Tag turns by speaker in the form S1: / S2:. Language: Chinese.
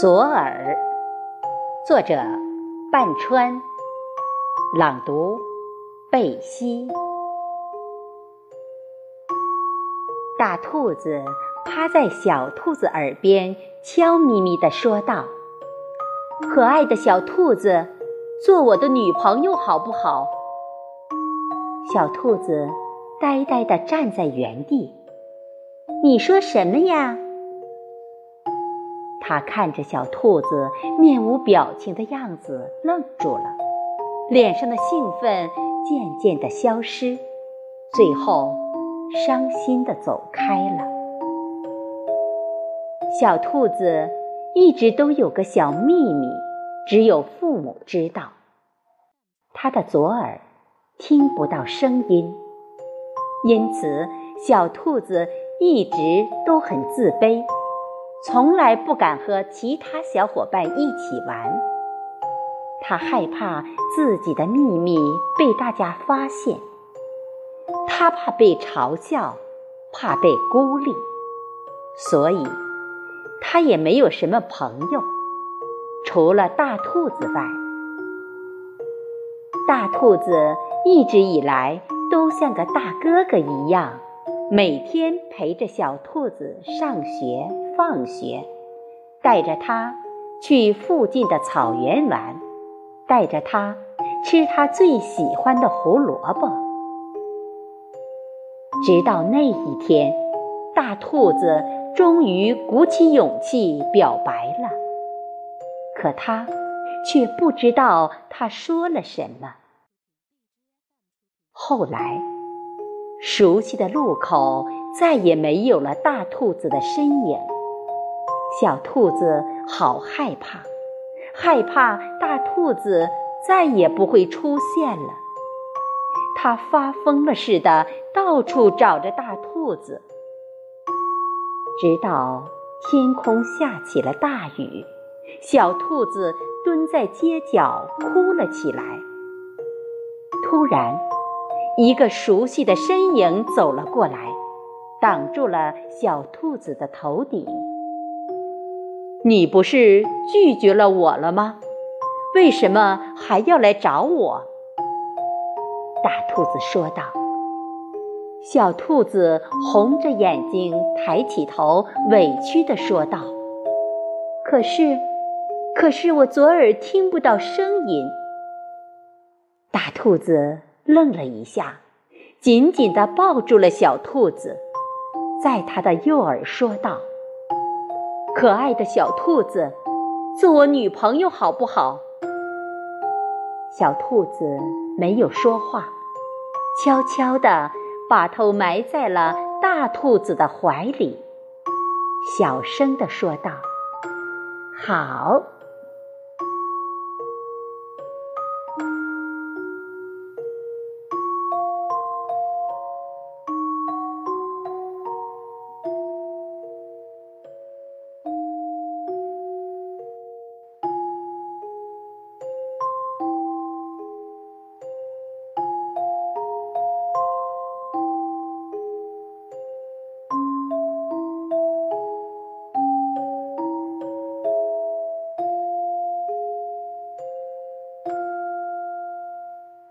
S1: 左耳，作者半川，朗读贝西。大兔子趴在小兔子耳边，悄咪咪地说道：“可爱的小兔子，做我的女朋友好不好？”小兔子呆呆地站在原地。你说什么呀？他看着小兔子面无表情的样子，愣住了，脸上的兴奋渐渐的消失，最后伤心的走开了。小兔子一直都有个小秘密，只有父母知道。它的左耳听不到声音，因此小兔子。一直都很自卑，从来不敢和其他小伙伴一起玩。他害怕自己的秘密被大家发现，他怕被嘲笑，怕被孤立，所以他也没有什么朋友，除了大兔子外。大兔子一直以来都像个大哥哥一样。每天陪着小兔子上学、放学，带着它去附近的草原玩，带着它吃它最喜欢的胡萝卜。直到那一天，大兔子终于鼓起勇气表白了，可它却不知道他说了什么。后来。熟悉的路口再也没有了大兔子的身影，小兔子好害怕，害怕大兔子再也不会出现了。它发疯了似的到处找着大兔子，直到天空下起了大雨，小兔子蹲在街角哭了起来。突然。一个熟悉的身影走了过来，挡住了小兔子的头顶。你不是拒绝了我了吗？为什么还要来找我？大兔子说道。小兔子红着眼睛，抬起头，委屈地说道：“可是，可是我左耳听不到声音。”大兔子。愣了一下，紧紧地抱住了小兔子，在它的右耳说道：“可爱的小兔子，做我女朋友好不好？”小兔子没有说话，悄悄地把头埋在了大兔子的怀里，小声地说道：“好。”